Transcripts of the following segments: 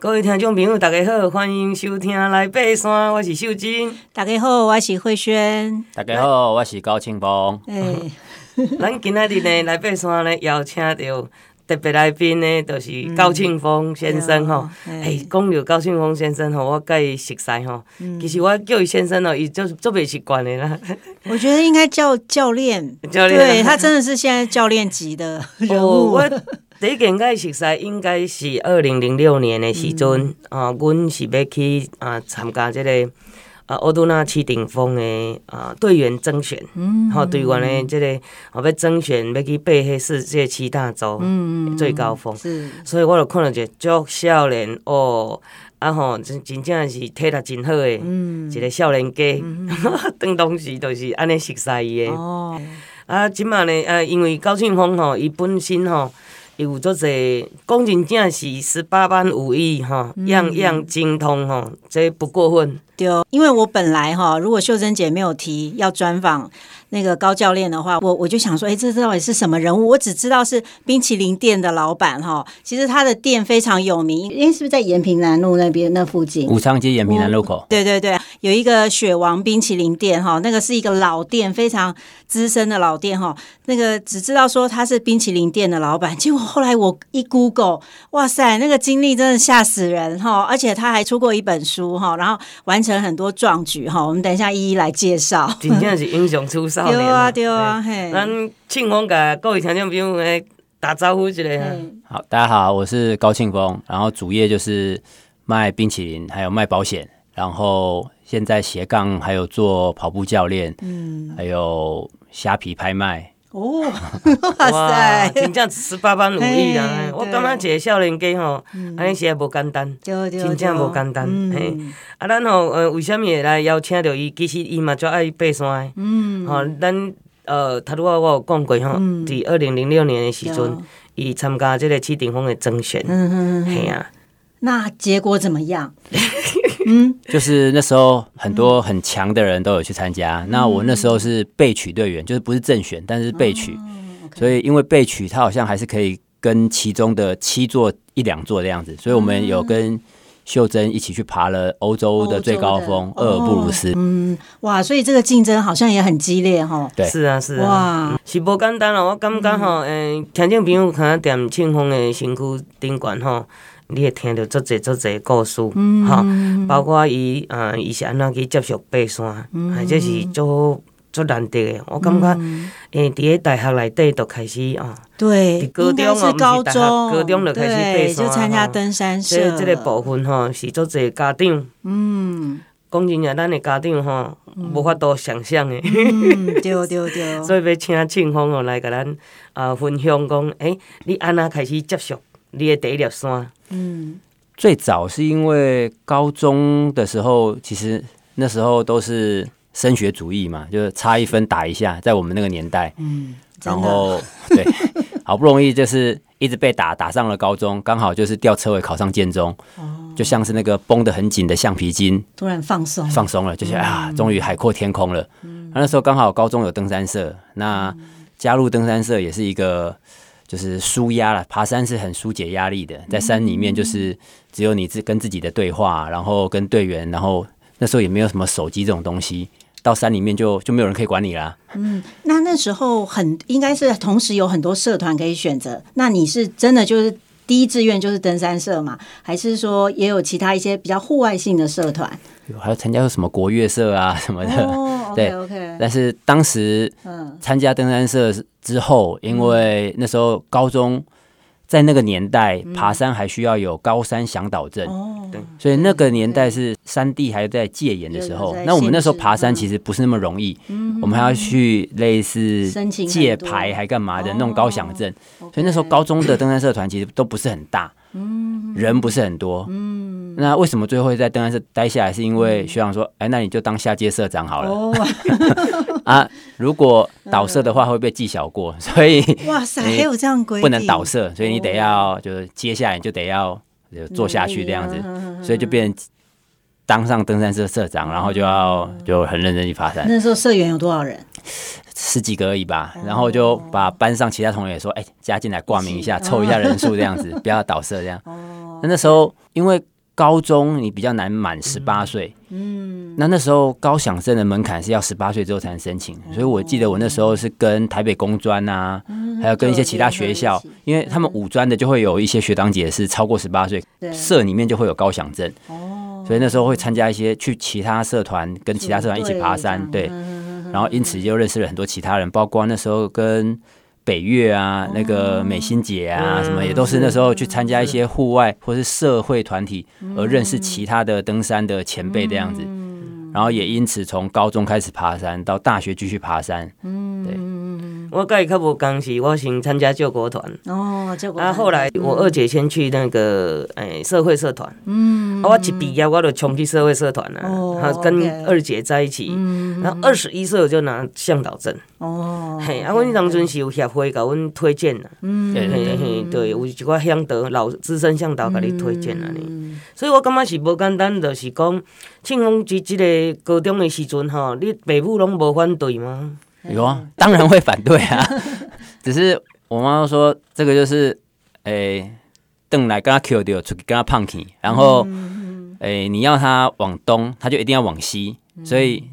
各位听众朋友，大家好，欢迎收听《来爬山》，我是秀珍。大家好，我是慧萱。大家好，我是高庆峰。哎，咱今仔日呢，来爬山呢，邀请到特别来宾呢，就是高庆峰先生吼。哎，讲到高庆峰先生吼，我甲伊熟悉吼。其实我叫伊先生哦，伊就做袂习惯的啦。我觉得应该叫教练。教练，对他真的是现在教练级的 人物。第一件该熟悉应该是二零零六年的时阵，啊，阮是要去啊参加这个啊欧都纳七顶峰的啊队员甄选，好队员的这个啊要甄选要去爬迄世界七大洲最高峰，所以我就看到一个足少年哦，啊吼真真正是体力真好的，一个少年家，当当时就是安尼熟悉伊的。啊，即马呢，啊，因为高庆峰吼，伊本身吼。有做者，讲真正是十八般武艺哈，样样精通哈，这不过分。对，因为我本来哈，如果秀珍姐没有提要专访。那个高教练的话，我我就想说，哎，这到底是什么人物？我只知道是冰淇淋店的老板哈。其实他的店非常有名，因为是不是在延平南路那边那附近？武昌街延平南路口。对对对，有一个雪王冰淇淋店哈，那个是一个老店，非常资深的老店哈。那个只知道说他是冰淇淋店的老板，结果后来我一 Google，哇塞，那个经历真的吓死人哈！而且他还出过一本书哈，然后完成很多壮举哈。我们等一下一一来介绍。真正是英雄出少年。对啊，对啊，嘿。咱庆丰甲各位听众朋友来打招呼一下。好，大家好，我是高庆峰，然后主业就是卖冰淇淋，还有卖保险，然后现在斜杠还有做跑步教练，嗯，还有虾皮拍卖。哦，哇塞，真正十八般武艺啦！我感觉一个少年家吼，安尼是也无简单，真正无简单。嘿，啊，咱吼，呃，为什么会来邀请到伊？其实伊嘛足爱爬山的。嗯，吼，咱呃，头拄仔我有讲过吼，伫二零零六年的时阵，伊参加这个七顶峰的征选。嗯嗯，嘿啊。那结果怎么样？嗯，就是那时候很多很强的人都有去参加。那我那时候是备取队员，就是不是正选，但是备取。所以因为备取，他好像还是可以跟其中的七座一两座的样子。所以我们有跟秀珍一起去爬了欧洲的最高峰厄尔布鲁斯。嗯，哇，所以这个竞争好像也很激烈哈。对，是啊，是啊，哇，是不简单了。我感觉哈，嗯，听众朋友看点庆丰的身躯顶悬哈。你会听到足侪足侪故事，哈、嗯，包括伊，呃，伊是安怎去接触爬山，嗯，这是足足难得的。我感觉，诶、嗯，伫个大学内底就开始啊，对，高中是高中，高中就开始爬山，就参加登山社。所以这个部分吼，是足侪家长，嗯，讲真正，咱的家长吼，无法度想象的，嗯，对对对。所以要请庆峰哦来甲咱啊分享讲，诶、欸，你安怎开始接触你的第一粒山？嗯，最早是因为高中的时候，其实那时候都是升学主义嘛，就是差一分打一下，在我们那个年代，嗯，然后对，好不容易就是一直被打，打上了高中，刚好就是掉车尾考上建中，哦，就像是那个绷得很紧的橡皮筋，突然放松，放松了，就是啊，终于海阔天空了。嗯，那时候刚好高中有登山社，那加入登山社也是一个。就是舒压了，爬山是很疏解压力的，在山里面就是只有你自跟自己的对话，然后跟队员，然后那时候也没有什么手机这种东西，到山里面就就没有人可以管你啦。嗯，那那时候很应该是同时有很多社团可以选择，那你是真的就是第一志愿就是登山社嘛？还是说也有其他一些比较户外性的社团？还有参加过什么国乐社啊什么的，哦、对 okay, 但是当时参加登山社之后，嗯、因为那时候高中在那个年代、嗯、爬山还需要有高山向导证，嗯、对，所以那个年代是山地还在戒严的时候。那我们那时候爬山其实不是那么容易，嗯、我们还要去类似借牌还干嘛的弄高响证，哦、所以那时候高中的登山社团其实都不是很大。嗯，人不是很多。嗯，那为什么最后会在登山社待下来？是因为学长说：“哎、那你就当下届社长好了。哦” 啊，如果倒社的话会被记小过，所以哇塞，还有这样规定，不能倒社，所以你得要就是接下来你就得要做下去这样子，嗯、所以就变成当上登山社社长，然后就要就很认真去爬山。那时候社员有多少人？十几个而已吧。然后就把班上其他同学说：“哎，加进来挂名一下，凑一下人数这样子，不要倒社这样。”那那时候因为。高中你比较难满十八岁，嗯，那那时候高想证的门槛是要十八岁之后才能申请，所以我记得我那时候是跟台北工专啊，还有跟一些其他学校，因为他们五专的就会有一些学长姐是超过十八岁，社里面就会有高想证，哦，所以那时候会参加一些去其他社团，跟其他社团一起爬山，对，然后因此就认识了很多其他人，包括那时候跟。北岳啊，那个美心姐啊，什么也都是那时候去参加一些户外或是社会团体，而认识其他的登山的前辈这样子，然后也因此从高中开始爬山，到大学继续爬山。嗯，对。我跟伊较无共是，我先参加救国团。哦，救国团。啊，后来我二姐先去那个诶社会社团。嗯。啊，我一毕业我就冲去社会社团了。哦。跟二姐在一起。嗯。然后二十一岁我就拿向导证。哦。嘿，啊，阮当阵是有协会甲阮推荐啦。嗯。嘿嘿嘿，对，有一寡向导老资深向导甲你推荐啊你。所以我感觉是无简单，就是讲庆丰这这个高中的时阵吼，你爸母拢无反对吗？有啊，当然会反对啊。只是我妈妈说，这个就是，诶、欸，邓来跟他 Q 掉，出去跟他胖起，然后，诶、欸，你要他往东，他就一定要往西。所以，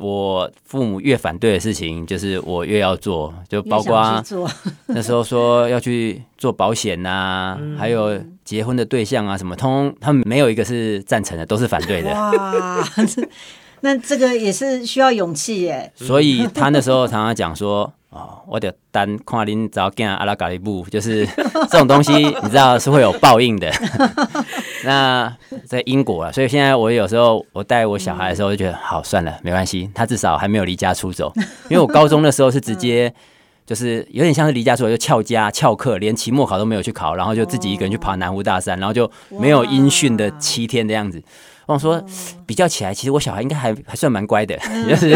我父母越反对的事情，就是我越要做，就包括 那时候说要去做保险啊，还有结婚的对象啊，什么通，他们没有一个是赞成的，都是反对的。哇那这个也是需要勇气耶，所以他那时候常常讲说：“哦，我得单看恁早见阿拉嘎里布，就是这种东西，你知道是会有报应的。” 那在英国啊，所以现在我有时候我带我小孩的时候，就觉得好算了，没关系，他至少还没有离家出走。因为我高中的时候是直接就是有点像是离家出走，就翘家翘课，连期末考都没有去考，然后就自己一个人去爬南湖大山，然后就没有音讯的七天的样子。我说比较起来，其实我小孩应该还还算蛮乖的，就是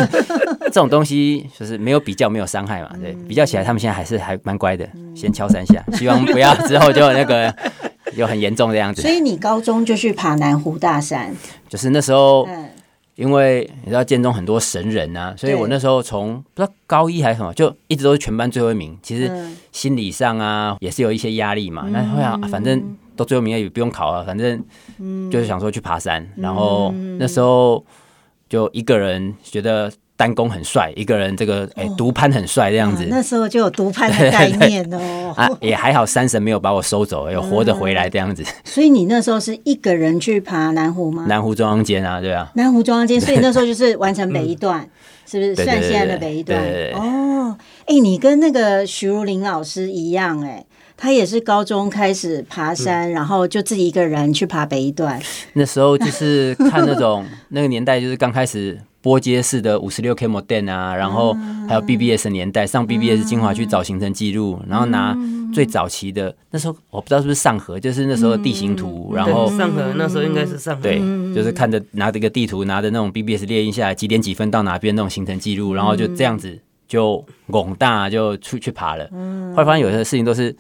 这种东西就是没有比较没有伤害嘛。对，比较起来，他们现在还是还蛮乖的。先敲三下，希望不要之后就那个有很严重的样子。所以你高中就去爬南湖大山，就是那时候，因为你知道建中很多神人啊，所以我那时候从不知道高一还是什么，就一直都是全班最后一名。其实心理上啊也是有一些压力嘛。那会啊，反正。都最后名也不用考了，反正就是想说去爬山，嗯、然后那时候就一个人觉得单攻很帅，一个人这个哎独攀很帅这样子，哦啊。那时候就有独攀的概念哦。啊，也还好，山神没有把我收走，有活着回来这样子，嗯。所以你那时候是一个人去爬南湖吗？南湖中央间啊，对啊。南湖中央间，所以那时候就是完成北一段，嗯、是不是算现在的北一段？哦，哎，你跟那个徐如林老师一样，哎。他也是高中开始爬山，嗯、然后就自己一个人去爬北一段。那时候就是看那种 那个年代，就是刚开始拨接式的五十六 K modem 啊，然后还有 BBS 年代，上 BBS 精华去找行程记录，然后拿最早期的那时候我不知道是不是上河，就是那时候的地形图，然后上河那时候应该是上河，对，就是看着拿着一个地图，拿着那种 BBS 列印下来几点几分到哪边那种行程记录，然后就这样子就拱大就出去爬了。后来发现有些事情都是。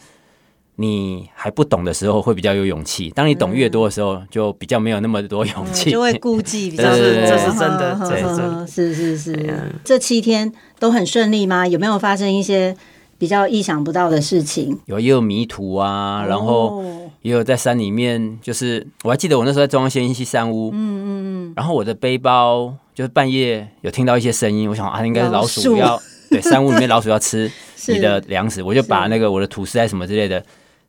你还不懂的时候会比较有勇气，当你懂越多的时候，就比较没有那么多勇气，就会顾忌。比较是 这是真的，对，是是是。这七天都很顺利吗？有没有发生一些比较意想不到的事情？有，也有迷途啊，然后也有在山里面，就是我还记得我那时候在中央仙溪山屋，嗯嗯嗯，然后我的背包就是半夜有听到一些声音，我想啊，应该是老鼠要对山屋里面老鼠要吃 你的粮食，我就把那个我的吐司啊什么之类的。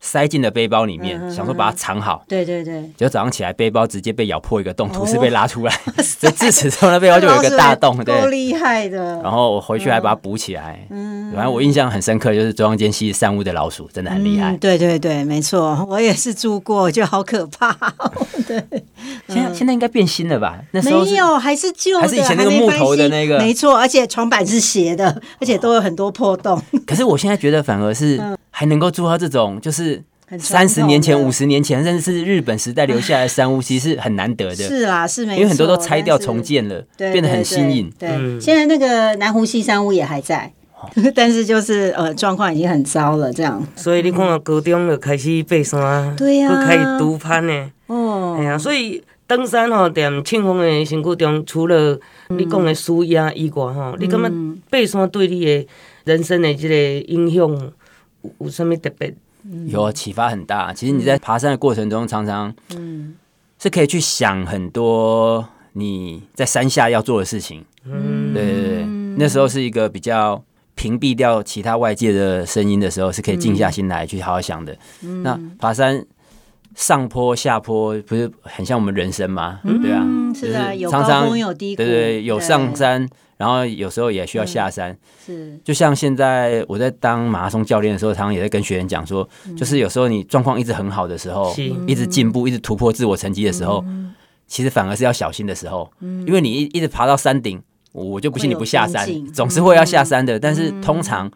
塞进了背包里面，想说把它藏好。对对对，结果早上起来，背包直接被咬破一个洞，吐司被拉出来，所以自此之后，那背包就有一个大洞。对，够厉害的。然后我回去还把它补起来。嗯，反正我印象很深刻，就是中央间溪山屋的老鼠真的很厉害。对对对，没错，我也是住过，我觉得好可怕。对，现在现在应该变新了吧？那时候没有，还是旧的，还是以前那个木头的那个。没错，而且床板是斜的，而且都有很多破洞。可是我现在觉得反而是。还能够做到这种，就是三十年前、五十年前，甚至是日本时代留下来的山屋，其实是很难得的。是啦，是因为很多都拆掉重建了，变得很新颖。对，现在那个南湖西山屋也还在，但是就是呃状况已经很糟了，这样。所以你看，高中就开始爬山，对呀，开始独攀呢。哦，哎呀，所以登山吼，踮庆丰的身躯中，除了你讲的舒压以外吼，嗯、你感觉爬山对你的人生的这个影响有有什么特别？有启发很大。其实你在爬山的过程中，常常是可以去想很多你在山下要做的事情。嗯，对对对，那时候是一个比较屏蔽掉其他外界的声音的时候，是可以静下心来去好好想的。嗯、那爬山。上坡下坡不是很像我们人生吗？嗯、对啊，是啊，有高峰有低谷，对对，有上山，然后有时候也需要下山。是，就像现在我在当马拉松教练的时候，常常也在跟学员讲说，就是有时候你状况一直很好的时候，一直进步，一直突破自我成绩的时候，其实反而是要小心的时候，因为你一一直爬到山顶，我就不信你不下山，总是会要下山的。但是通常，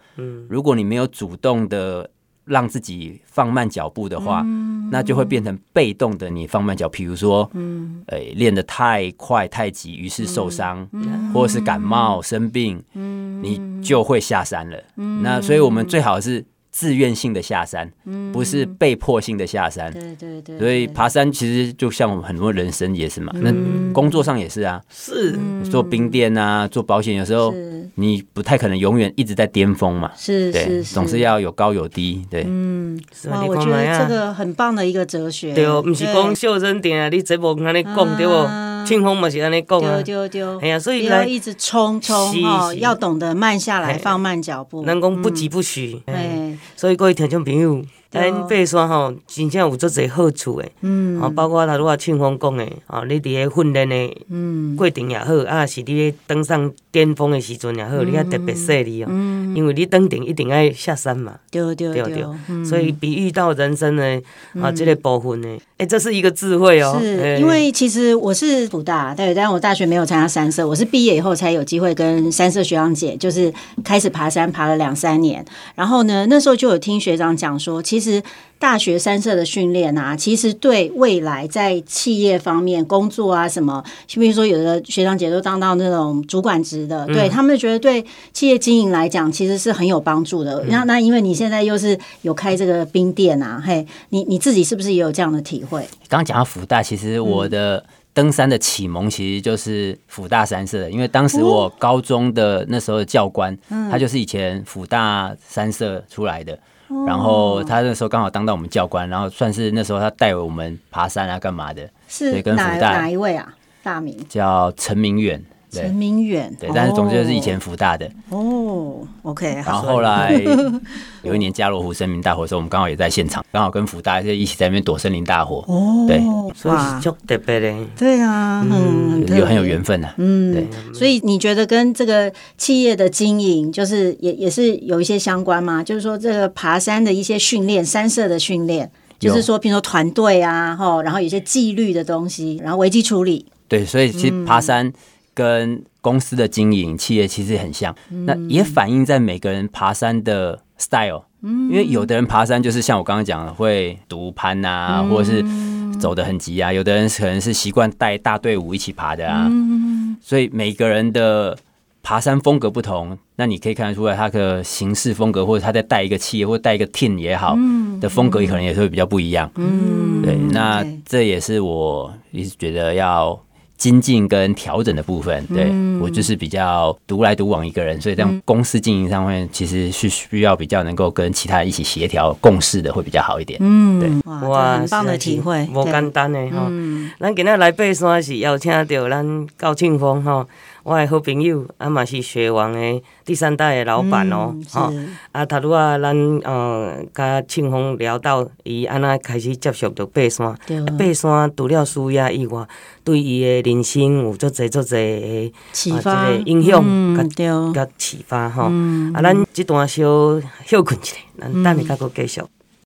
如果你没有主动的。让自己放慢脚步的话，嗯、那就会变成被动的。你放慢脚，比如说，嗯，诶、欸，练得太快太急，于是受伤，嗯、或者是感冒生病，嗯、你就会下山了。嗯、那所以我们最好是。自愿性的下山，不是被迫性的下山。对对对，所以爬山其实就像我们很多人生也是嘛。那工作上也是啊，是做冰店啊，做保险，有时候你不太可能永远一直在巅峰嘛。是，对，总是要有高有低。对，嗯，哇，我觉得这个很棒的一个哲学。对哦，不是讲秀珍点啊，你这无跟你讲对不？庆丰嘛是安尼讲啊，对对对，哎呀，所以要一直冲冲哦，要懂得慢下来，放慢脚步。人讲不急不徐，哎。所以各位听众朋友，咱爬山吼，真正有足侪好处诶。嗯，啊，包括他如啊庆丰讲诶，啊，你伫个训练诶过程也好，啊，是你咧登上巅峰诶时阵也好，你要特别细腻哦。因为你登顶一定爱下山嘛。对对对。所以比喻到人生诶，啊，这个部分呢，诶，这是一个智慧哦。是因为其实我是辅大，对，但我大学没有参加三社，我是毕业以后才有机会跟三社学长姐，就是开始爬山，爬了两三年。然后呢，那时候就有听学长讲说，其实。大学三社的训练啊，其实对未来在企业方面工作啊什么，比如说有的学长姐都当到那种主管职的，嗯、对他们觉得对企业经营来讲，其实是很有帮助的。那、嗯、那因为你现在又是有开这个冰店啊，嘿，你你自己是不是也有这样的体会？刚刚讲到辅大，其实我的登山的启蒙其实就是辅大三社的，因为当时我高中的那时候的教官，嗯、他就是以前辅大三社出来的。然后他那时候刚好当到我们教官，然后算是那时候他带我们爬山啊，干嘛的？是跟哪哪一位啊？大名叫陈明远。陈明远，对，但是总之就是以前福大的。哦，OK。然后后来 有一年加罗湖森林大火的时候，我们刚好也在现场，刚好跟福大就一起在那边躲森林大火。哦，对，所以就特别的。对啊，嗯，有很有缘分的。嗯，对。所以你觉得跟这个企业的经营，就是也也是有一些相关吗？就是说这个爬山的一些训练，山社的训练，就是说，比如说团队啊，哈，然后有些纪律的东西，然后危机处理。对，所以其实爬山。跟公司的经营、企业其实很像，那也反映在每个人爬山的 style。因为有的人爬山就是像我刚刚讲的，会独攀啊，或者是走得很急啊；有的人可能是习惯带大队伍一起爬的啊。所以每个人的爬山风格不同，那你可以看得出来他的行事风格，或者他在带一个企业或带一个 team 也好的风格，也可能也是会比较不一样。嗯，对，那这也是我一直觉得要。精进跟调整的部分，对、嗯、我就是比较独来独往一个人，所以在公司经营上面其实是需要比较能够跟其他人一起协调共事的，会比较好一点。嗯，对，哇，很棒的体会，无简单呢哈。咱今天来爬山是邀请到咱高庆峰哈。我的好朋友，啊嘛是雪王的第三代的老板哦，吼、嗯，啊，头拄啊，咱呃，甲庆丰聊到伊安那开始接触着爬山，对。爬山除了舒压以外，对伊的人生有足侪足侪启发、影响，甲甲启发吼。啊，咱即段小休困一下，咱等下再搁继续。